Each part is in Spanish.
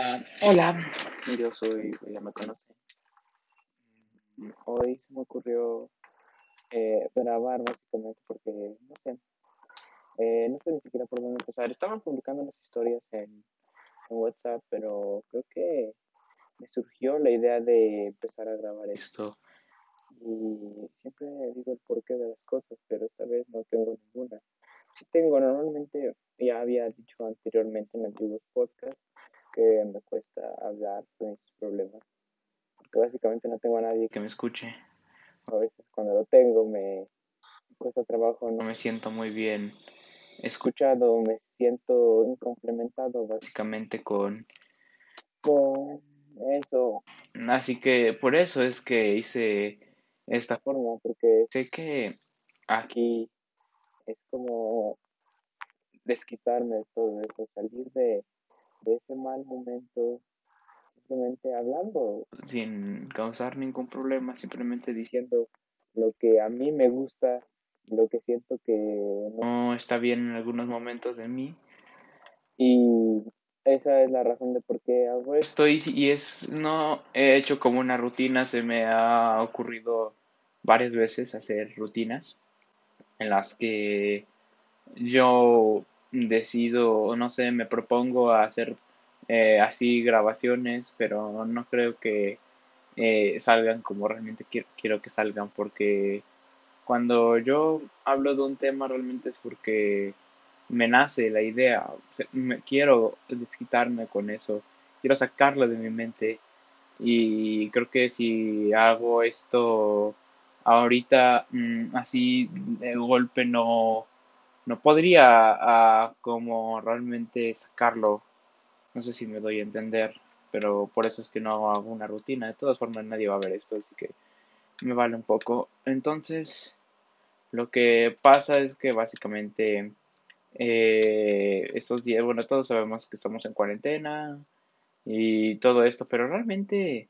Ah, hola, yo soy, ya me conocen. Hoy se me ocurrió eh, grabar básicamente porque, no sé, eh, no sé ni siquiera por dónde empezar. Estaban publicando las historias en, en WhatsApp, pero creo que me surgió la idea de empezar a grabar esto. Y siempre digo el porqué de las cosas, pero esta vez no tengo ninguna. Sí tengo, normalmente, ya había dicho anteriormente en antiguos podcasts, que me cuesta hablar de mis problemas. Porque básicamente no tengo a nadie que me escuche. A veces cuando lo tengo me cuesta trabajo. No me siento muy bien escuchado, me siento incomplementado básicamente con, con eso. Así que por eso es que hice esta forma, porque sé que aquí es como desquitarme de todo eso, salir de de ese mal momento simplemente hablando sin causar ningún problema, simplemente diciendo lo que a mí me gusta, lo que siento que no está bien en algunos momentos de mí. Y esa es la razón de por qué hago esto y, y es no he hecho como una rutina, se me ha ocurrido varias veces hacer rutinas en las que yo decido, no sé, me propongo a hacer eh, así grabaciones, pero no creo que eh, salgan como realmente quiero, que salgan, porque cuando yo hablo de un tema realmente es porque me nace la idea, me, quiero desquitarme con eso, quiero sacarlo de mi mente. Y creo que si hago esto ahorita mm, así de golpe no no podría ah, como realmente sacarlo. No sé si me doy a entender, pero por eso es que no hago una rutina. De todas formas, nadie va a ver esto, así que me vale un poco. Entonces, lo que pasa es que básicamente eh, estos días, bueno, todos sabemos que estamos en cuarentena y todo esto, pero realmente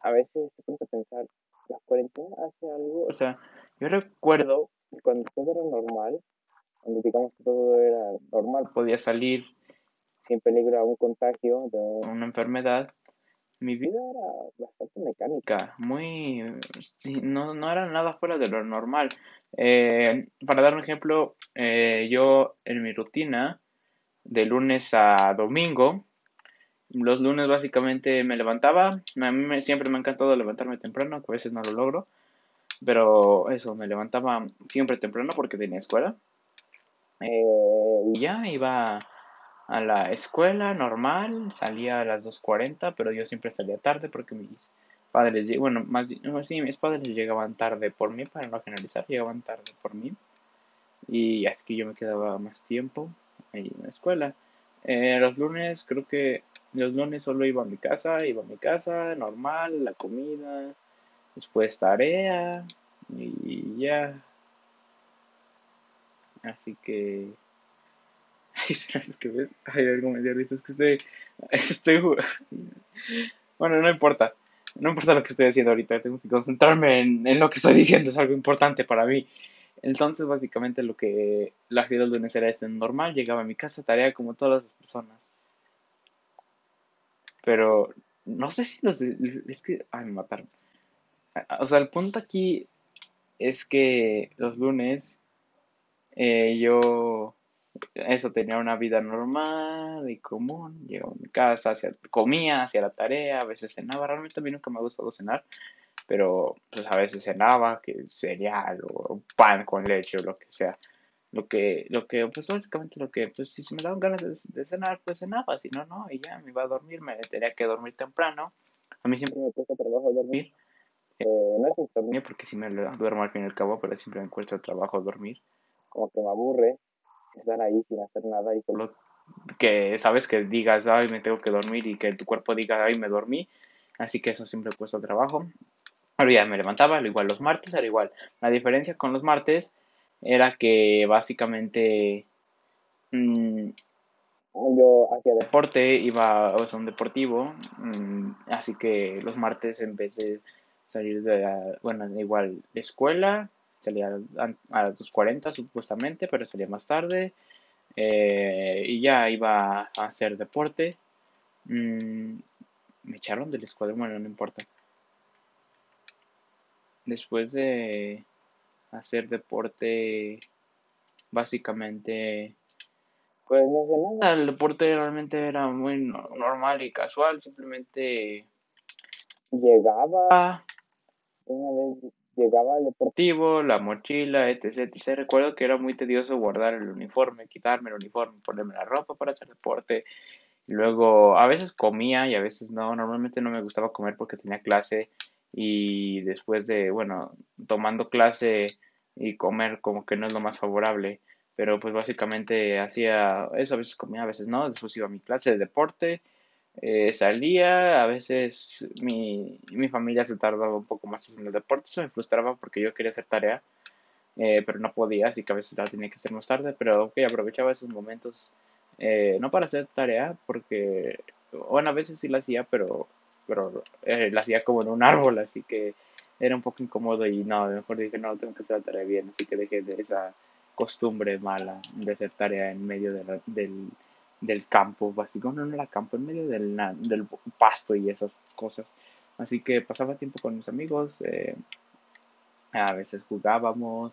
a veces se puede pensar, la cuarentena hace algo, o sea, yo recuerdo cuando todo era normal, cuando digamos que todo era normal, podía salir sin peligro a un contagio de una enfermedad, mi vida era bastante mecánica, muy, no, no era nada fuera de lo normal. Eh, para dar un ejemplo, eh, yo en mi rutina, de lunes a domingo, los lunes básicamente me levantaba, a mí siempre me ha encantado levantarme temprano, que a veces no lo logro, pero eso, me levantaba siempre temprano porque tenía escuela. Eh, y ya iba a la escuela normal, salía a las 2.40, pero yo siempre salía tarde porque mis padres, bueno, más sí, mis padres llegaban tarde por mí, para no generalizar, llegaban tarde por mí. Y así que yo me quedaba más tiempo en la escuela. Eh, los lunes, creo que los lunes solo iba a mi casa, iba a mi casa, normal, la comida, después tarea y ya, Así que. Ay, es que. Ay, algo me dio risa. Es que estoy. Estoy. Bueno, no importa. No importa lo que estoy haciendo ahorita. Tengo que concentrarme en, en lo que estoy diciendo. Es algo importante para mí. Entonces, básicamente, lo que la el lunes era eso normal. Llegaba a mi casa, tarea como todas las personas. Pero no sé si los. Es que. Ay, me mataron. O sea, el punto aquí es que los lunes eh, yo, eso, tenía una vida normal y común. Llegaba a mi casa, hacía, comía, hacía la tarea, a veces cenaba. Realmente a mí nunca me ha gustado cenar, pero pues a veces cenaba, que cereal o pan con leche o lo que sea. Lo que, lo que, pues básicamente lo que, pues si me daban ganas de, cenar, pues cenaba, si no, no, y ya me iba a dormir, me tenía que dormir temprano. A mí siempre me cuesta trabajo dormir. Eh, no es dormir porque si me duermo al fin y al cabo, pero siempre me cuesta trabajo dormir como que me aburre estar ahí sin hacer nada y solo que sabes que digas, ay, me tengo que dormir y que tu cuerpo diga, ay, me dormí. Así que eso siempre cuesta trabajo. Ahora ya me levantaba, al igual los martes, era igual. La diferencia con los martes era que básicamente mmm, yo hacía deporte, iba a un deportivo, mmm, así que los martes en vez de salir de, la, bueno, igual de escuela, salía a, las 2.40 supuestamente, pero salía más tarde. Eh, y ya iba a hacer deporte. Mm, me echaron del escuadrón, bueno, no importa. Después de hacer deporte, básicamente, pues no sé nada. El deporte realmente era muy normal y casual, simplemente llegaba una vez llegaba al deportivo, la mochila, etc, etc. Recuerdo que era muy tedioso guardar el uniforme, quitarme el uniforme, ponerme la ropa para hacer deporte. Luego a veces comía y a veces no. Normalmente no me gustaba comer porque tenía clase y después de, bueno, tomando clase y comer como que no es lo más favorable. Pero pues básicamente hacía eso, a veces comía, a veces no. Después iba a mi clase de deporte eh, salía, a veces mi, mi familia se tardaba un poco más en el deporte, eso me frustraba porque yo quería hacer tarea, eh, pero no podía, así que a veces la tenía que hacer más tarde, pero aprovechaba esos momentos, eh, no para hacer tarea, porque, bueno, a veces sí la hacía, pero, pero la hacía como en un árbol, así que era un poco incómodo y no, mejor dije, no, tengo que hacer la tarea bien, así que dejé de esa costumbre mala de hacer tarea en medio de del del campo, básicamente no era campo, en medio del, del pasto y esas cosas. Así que pasaba tiempo con mis amigos, eh, a veces jugábamos.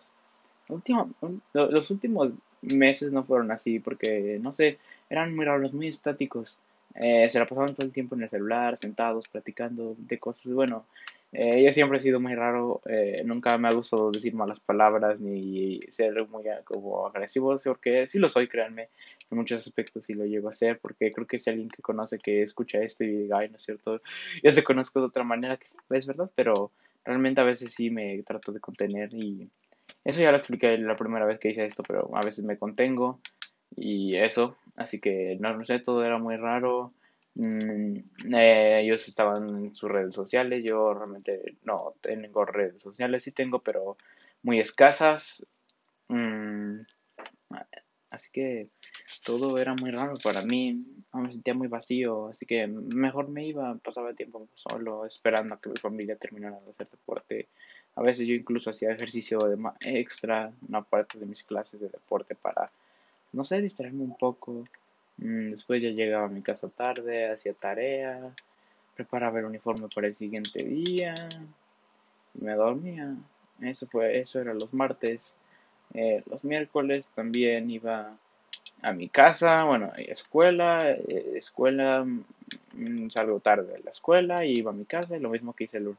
Último, los últimos meses no fueron así porque, no sé, eran muy raros, muy estáticos. Eh, se la pasaban todo el tiempo en el celular, sentados, platicando de cosas. Bueno, eh, yo siempre he sido muy raro, eh, nunca me ha gustado decir malas palabras ni ser muy como agresivo, porque sí lo soy, créanme, en muchos aspectos sí lo llego a ser, porque creo que si alguien que conoce que escucha esto y diga, ay, no es cierto, ya te conozco de otra manera, que es verdad, pero realmente a veces sí me trato de contener y eso ya lo expliqué la primera vez que hice esto, pero a veces me contengo y eso, así que no, no sé, todo era muy raro Mm, eh, ellos estaban en sus redes sociales, yo realmente no tengo redes sociales, sí tengo, pero muy escasas. Mm, así que todo era muy raro para mí, me sentía muy vacío, así que mejor me iba, pasaba el tiempo solo, esperando a que mi familia terminara de hacer deporte. A veces yo incluso hacía ejercicio de extra, una parte de mis clases de deporte para, no sé, distraerme un poco. Mm, después ya llegaba a mi casa tarde, hacía tarea, preparaba el uniforme para el siguiente día y me dormía. Eso fue, eso era los martes. Eh, los miércoles también iba a mi casa, bueno, escuela, eh, escuela, mm, salgo tarde de la escuela y iba a mi casa, lo mismo que hice el lunes.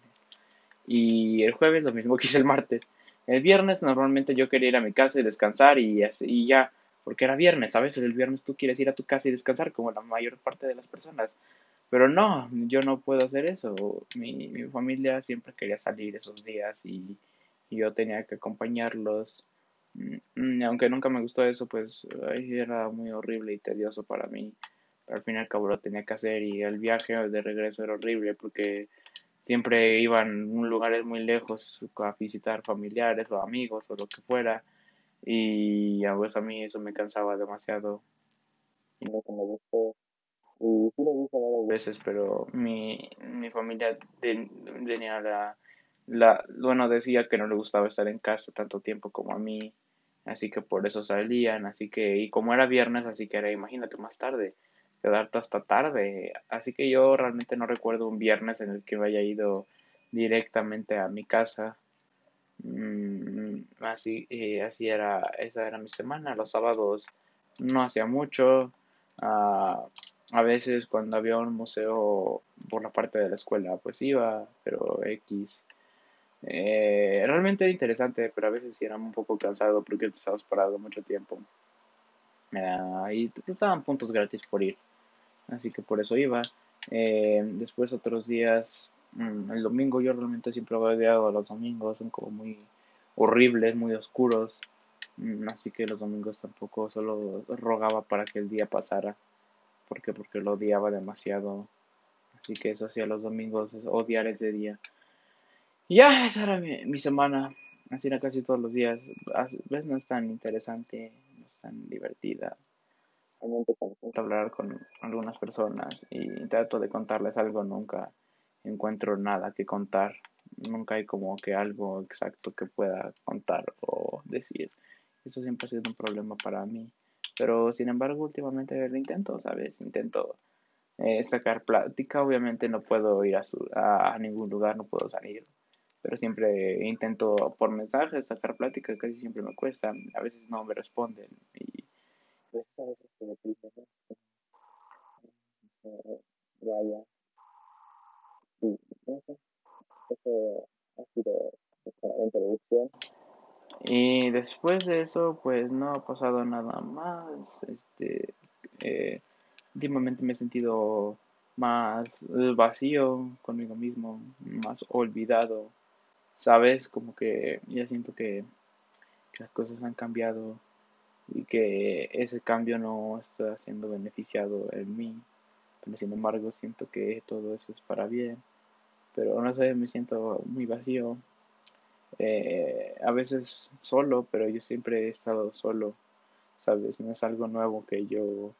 Y el jueves lo mismo que hice el martes. El viernes normalmente yo quería ir a mi casa y descansar y, y ya porque era viernes, a veces el viernes tú quieres ir a tu casa y descansar como la mayor parte de las personas, pero no, yo no puedo hacer eso, mi, mi familia siempre quería salir esos días y, yo tenía que acompañarlos, mm, aunque nunca me gustó eso, pues era muy horrible y tedioso para mí, al fin y al cabo lo tenía que hacer y el viaje de regreso era horrible porque siempre iban a lugares muy lejos a visitar familiares o amigos o lo que fuera y a veces a mí eso me cansaba demasiado. Y no que me gustó. Y sí lo hice varias veces, pero mi, mi familia tenía la, la, bueno, decía que no le gustaba estar en casa tanto tiempo como a mí, así que por eso salían, así que, y como era viernes, así que era, imagínate, más tarde, quedarte hasta tarde, así que yo realmente no recuerdo un viernes en el que me haya ido directamente a mi casa, Mm, así, así era, esa era mi semana. Los sábados no hacía mucho. Ah, a veces cuando había un museo por la parte de la escuela, pues iba, pero X. Eh, realmente era interesante, pero a veces sí era un poco cansado porque estabas parado mucho tiempo. Uh, y te puntos gratis por ir. Así que por eso iba. Eh, después otros días Mm, el domingo yo realmente siempre he odiado los domingos, son como muy horribles, muy oscuros. Mm, así que los domingos tampoco solo rogaba para que el día pasara. porque Porque lo odiaba demasiado. Así que eso hacía los domingos, odiar ese día. Ya, esa era mi, semana. Así era casi todos los días. ¿Ves? No es tan interesante, no es tan divertida. Hablar con algunas personas y trato de contarles algo nunca encuentro nada que contar. Nunca hay como que algo exacto que pueda contar o decir. Eso siempre ha sido un problema para mí. Pero sin embargo, últimamente lo intento, ¿sabes? Intento eh, sacar plática. Obviamente no puedo ir a, su, a, ningún lugar, no puedo salir, pero siempre intento por mensajes sacar plática, casi siempre me cuesta, a veces no me responden y pues a veces eso, ha sido introducción. Y después de eso, pues no ha pasado nada más. Este, eh, últimamente me he sentido más vacío conmigo mismo, más olvidado, ¿sabes? Como que ya siento que, las cosas han cambiado y que ese cambio no está siendo beneficiado en mí, pero sin embargo siento que todo eso es para bien, pero no sé, me siento muy vacío, eh, a veces solo, pero yo siempre he estado solo, ¿sabes? No es algo nuevo que yo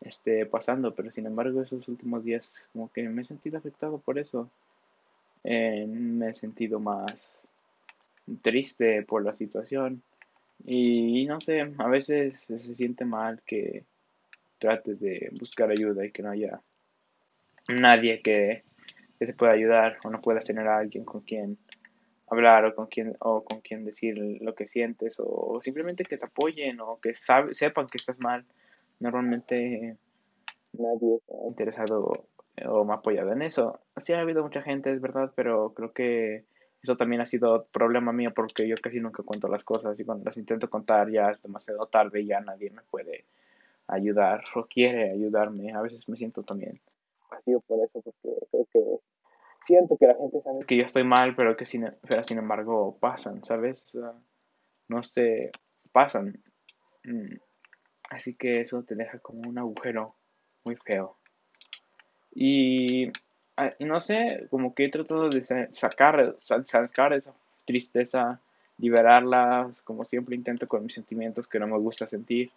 esté pasando, pero sin embargo esos últimos días como que me he sentido afectado por eso. Eh, me he sentido más triste por la situación y, no sé, a veces se siente mal que trates de buscar ayuda y que no haya nadie que, que te pueda ayudar o no puedas tener a alguien con quien hablar o con quien o con quien decir lo que sientes o, simplemente que te apoyen o que sepan que estás mal. Normalmente nadie ha interesado o me ha apoyado en eso. Sí ha habido mucha gente es verdad pero creo que eso también ha sido problema mío porque yo casi nunca cuento las cosas y cuando las intento contar ya es demasiado tarde y ya nadie me puede ayudar o quiere ayudarme. A veces me siento también vacío por eso porque creo que siento que la gente sabe que yo estoy mal, pero que sin, sin embargo pasan, ¿sabes? no sé, pasan. Mm. Así que eso te deja como un agujero muy feo. Y, ah, no sé, como que he tratado de sacar, sacar esa tristeza, liberarla, como siempre intento con mis sentimientos que no me gusta sentir.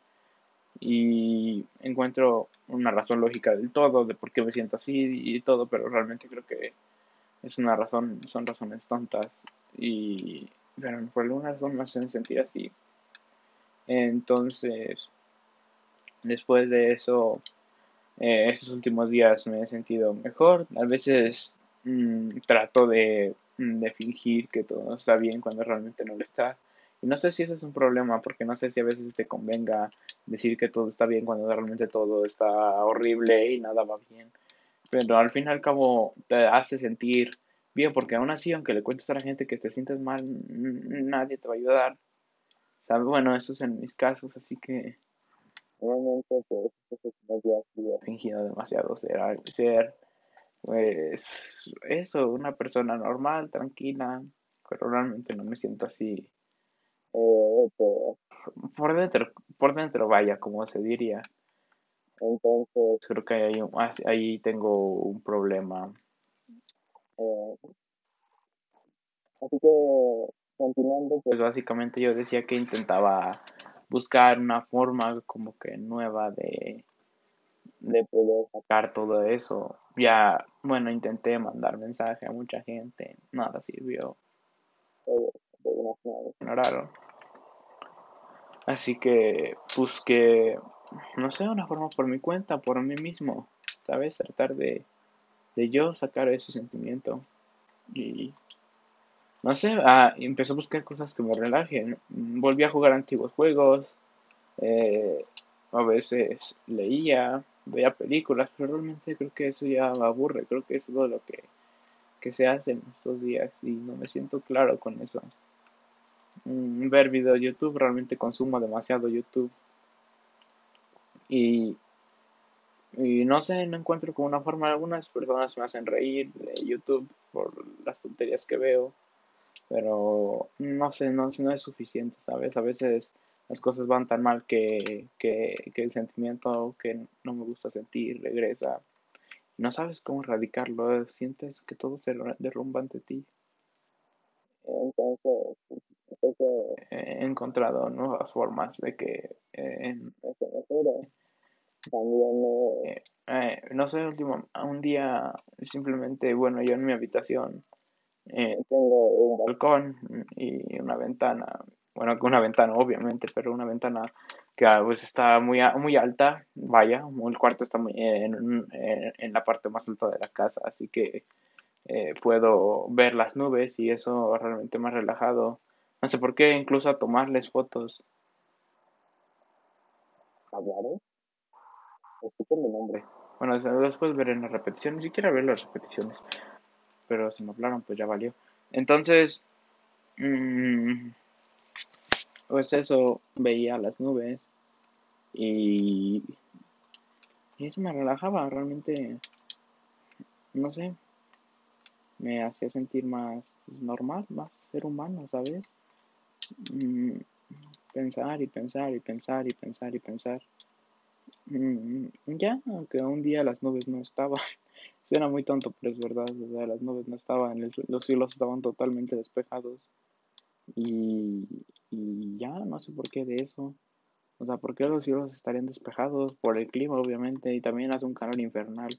Y encuentro una razón lógica del todo, de por qué me siento así y todo, pero realmente creo que es una razón, son razones tontas y pero por alguna razón me hacen sentir así. Entonces, después de eso, eh, estos últimos días me he sentido mejor. A veces mm, trato mm, de, fingir que todo está bien cuando realmente no lo está. Y no sé si eso es un problema, porque no sé si a veces te convenga decir que todo está bien cuando realmente todo está horrible y nada va bien pero al fin y al cabo te hace sentir bien, porque aún así, aunque le cuentes a la gente que te sientes mal, nadie te va a ayudar. ¿Sabes? Bueno, eso es en mis casos, así que normalmente pues he fingido demasiado ser, ser pues eso, una persona normal, tranquila, pero realmente no me siento así. Eh, por dentro, por dentro vaya, como se diría. Entonces, creo que ahí, ahí tengo un problema. Eh, así que, continuando. Pues, pues básicamente yo decía que intentaba buscar una forma como que nueva de, de poder sacar todo eso. Ya, bueno, intenté mandar mensaje a mucha gente, nada sirvió. Ignoraron. Así que busqué no sé, una forma por mi cuenta, por mí mismo, ¿sabes? Tratar de, de yo sacar ese sentimiento. Y no sé, ah, empecé a buscar cosas que me relajen. Volví a jugar antiguos juegos. Eh, a veces leía, veía películas, pero realmente creo que eso ya me aburre. Creo que es todo lo que, que se hace en estos días y no me siento claro con eso. Mm, ver videos de YouTube, realmente consumo demasiado YouTube y, y no sé, no encuentro como una forma. Algunas personas me hacen reír de YouTube por las tonterías que veo, pero no sé, no, no es suficiente, ¿sabes? A veces las cosas van tan mal que, que, que el sentimiento que no me gusta sentir regresa. No sabes cómo erradicarlo, sientes que todo se derrumba ante ti. Entonces, he encontrado nuevas formas de que eh, también eh, eh, no sé último un día simplemente bueno yo en mi habitación tengo un balcón y una ventana bueno una ventana obviamente pero una ventana que ah, pues está muy, muy alta, vaya, el cuarto está muy en, en, la parte más alta de la casa, así que eh, puedo ver las nubes y eso realmente me ha relajado. No sé por qué, incluso a tomarles fotos. ¿Hablaron? Escuchen mi nombre. Bueno, después ver en la repetición, ni siquiera ver las repeticiones, pero si me hablaron, pues ya valió. Entonces, mmm, pues eso, veía las nubes y, y eso me relajaba, realmente, no sé, me hacía sentir más normal, más ser humano, ¿sabes? Mm, pensar y pensar y pensar y pensar y pensar. Mm, ya, aunque un día las nubes no estaban. Suena muy tonto, pero es verdad. las nubes no estaban, los cielos estaban totalmente despejados. Y, y ya, no sé por qué de eso. O sea, ¿por qué los cielos estarían despejados? Por el clima, obviamente, y también hace un calor infernal.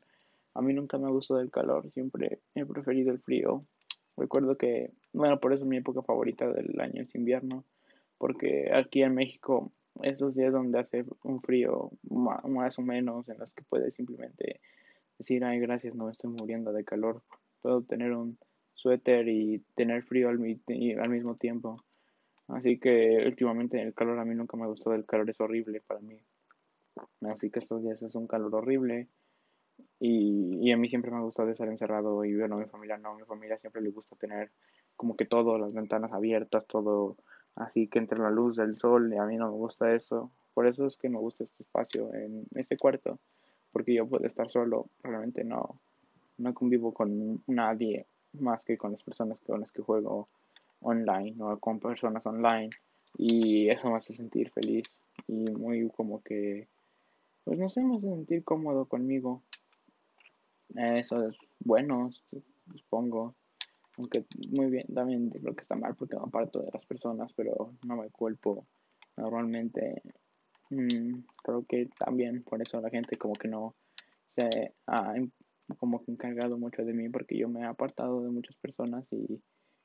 A mí nunca me gustó el calor, siempre he preferido el frío. Recuerdo que, bueno, por eso mi época favorita del año es invierno, porque aquí en México, esos días donde hace un frío más o menos, en los que puedes simplemente decir, ay, gracias, no estoy muriendo de calor, puedo tener un suéter y tener frío al, al mismo tiempo. Así que últimamente el calor a mí nunca me gustó, el calor es horrible para mí. Así que estos días es un calor horrible. Y, y a mí siempre me ha gustado estar encerrado y bueno, mi familia no, a mi familia siempre le gusta tener como que todo, las ventanas abiertas, todo así que entre la luz del sol y a mí no me gusta eso. Por eso es que me gusta este espacio en este cuarto, porque yo puedo estar solo, realmente no, no convivo con nadie más que con las personas con las que juego online o con personas online y eso me hace sentir feliz y muy como que pues no sé, me hace sentir cómodo conmigo. Eso es bueno, supongo. Aunque muy bien, también creo que está mal porque me aparto de las personas, pero no me culpo. Normalmente mm, creo que también por eso la gente como que no se ha como que encargado mucho de mí porque yo me he apartado de muchas personas y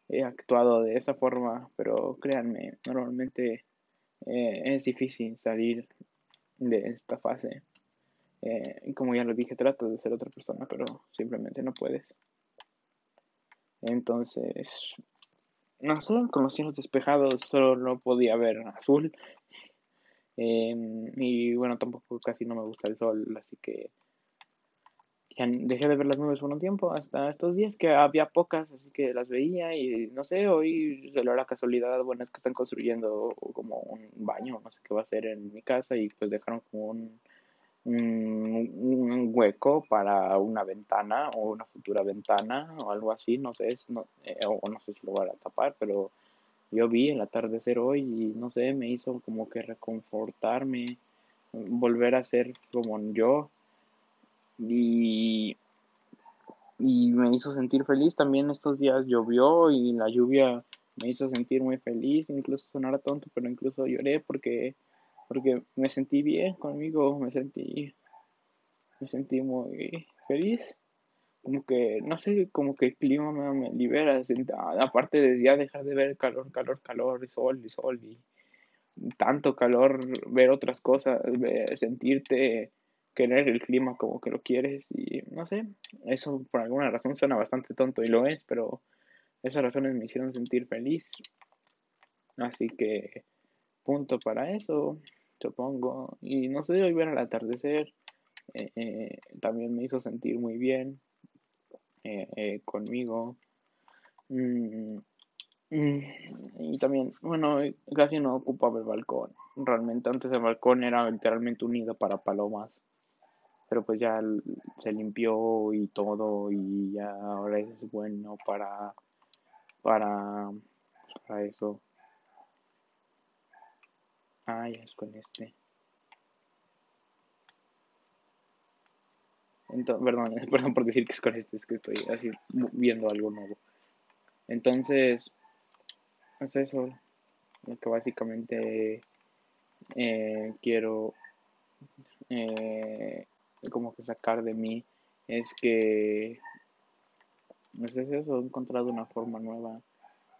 he actuado de esa forma, pero créanme, normalmente eh, es difícil salir de esta fase. Eh, como ya lo dije, trato de ser otra persona, pero simplemente no puedes. Entonces, no sé, con los cielos despejados solo podía ver azul. Em, y bueno, tampoco casi no me gusta el sol, así que ya dejé de ver las nubes por un tiempo, hasta estos días que había pocas, así que las veía y no sé, hoy se lo la casualidad, bueno, es que están construyendo como un baño, no sé qué va a hacer en mi casa y pues dejaron como un, un, hueco para una ventana o una futura ventana o algo así, no sé, no, eh, o no sé si lo van a tapar, pero yo vi el atardecer hoy y no sé, me hizo como que reconfortarme, volver a ser como yo y, y me hizo sentir feliz. También estos días llovió y la lluvia me hizo sentir muy feliz, incluso sonara tonto, pero incluso lloré porque, porque me sentí bien conmigo, me sentí, me sentí muy feliz. Como que, no sé, como que el clima me, libera, aparte de ya dejar de ver calor, calor, calor, y sol, y sol, y tanto calor, ver otras cosas, sentirte querer el clima como que lo quieres y no sé, eso por alguna razón suena bastante tonto y lo es, pero esas razones me hicieron sentir feliz. Así que punto para eso, supongo. Y no sé, hoy ver al atardecer eh, eh, también me hizo sentir muy bien eh, conmigo. Mm, mm, y también, bueno, casi no ocupaba el balcón. Realmente antes el balcón era literalmente unido para palomas pero pues ya se limpió y todo y ya ahora es bueno para para para eso ah ya es con este entonces perdón perdón por decir que es con este es que estoy así viendo algo nuevo. Entonces es eso lo que básicamente eh, quiero eh, como que sacar de mí es que no sé si eso he encontrado una forma nueva.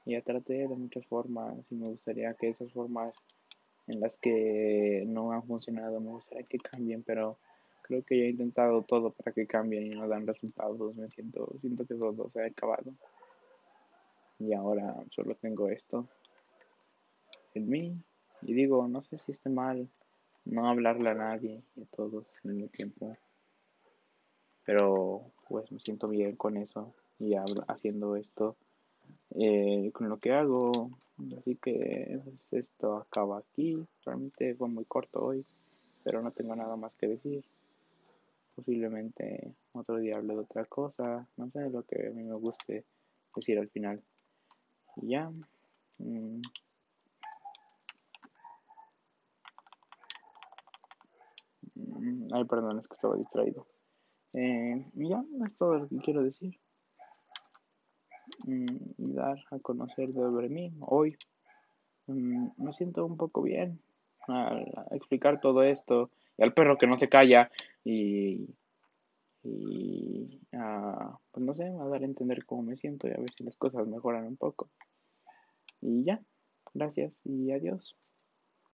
Ya traté de muchas formas y me gustaría que esas formas en las que no han funcionado. Me gustaría que cambien, pero creo que ya he intentado todo para que cambien y no dan resultados. Me siento, siento que todo se ha acabado. Y ahora solo tengo esto en mí. Y digo, no sé si esté mal no hablarle a nadie y a todos al mismo tiempo. Pero pues me siento bien con eso y haciendo esto eh, con lo que hago. Así que pues, esto acaba aquí. Realmente fue muy corto hoy, pero no tengo nada más que decir. Posiblemente otro día hable de otra cosa. No sé lo que a mí me guste decir al final. Y ya. Mm. Mm, ay, perdón, es que estaba distraído. Eh, ya, es todo lo que quiero decir. Y dar a conocer de mí hoy. Mm, me siento un poco bien al explicar todo esto y al perro que no se calla y, y pues no sé, a dar a entender cómo me siento y a ver si las cosas mejoran un poco. Y ya, gracias y adiós.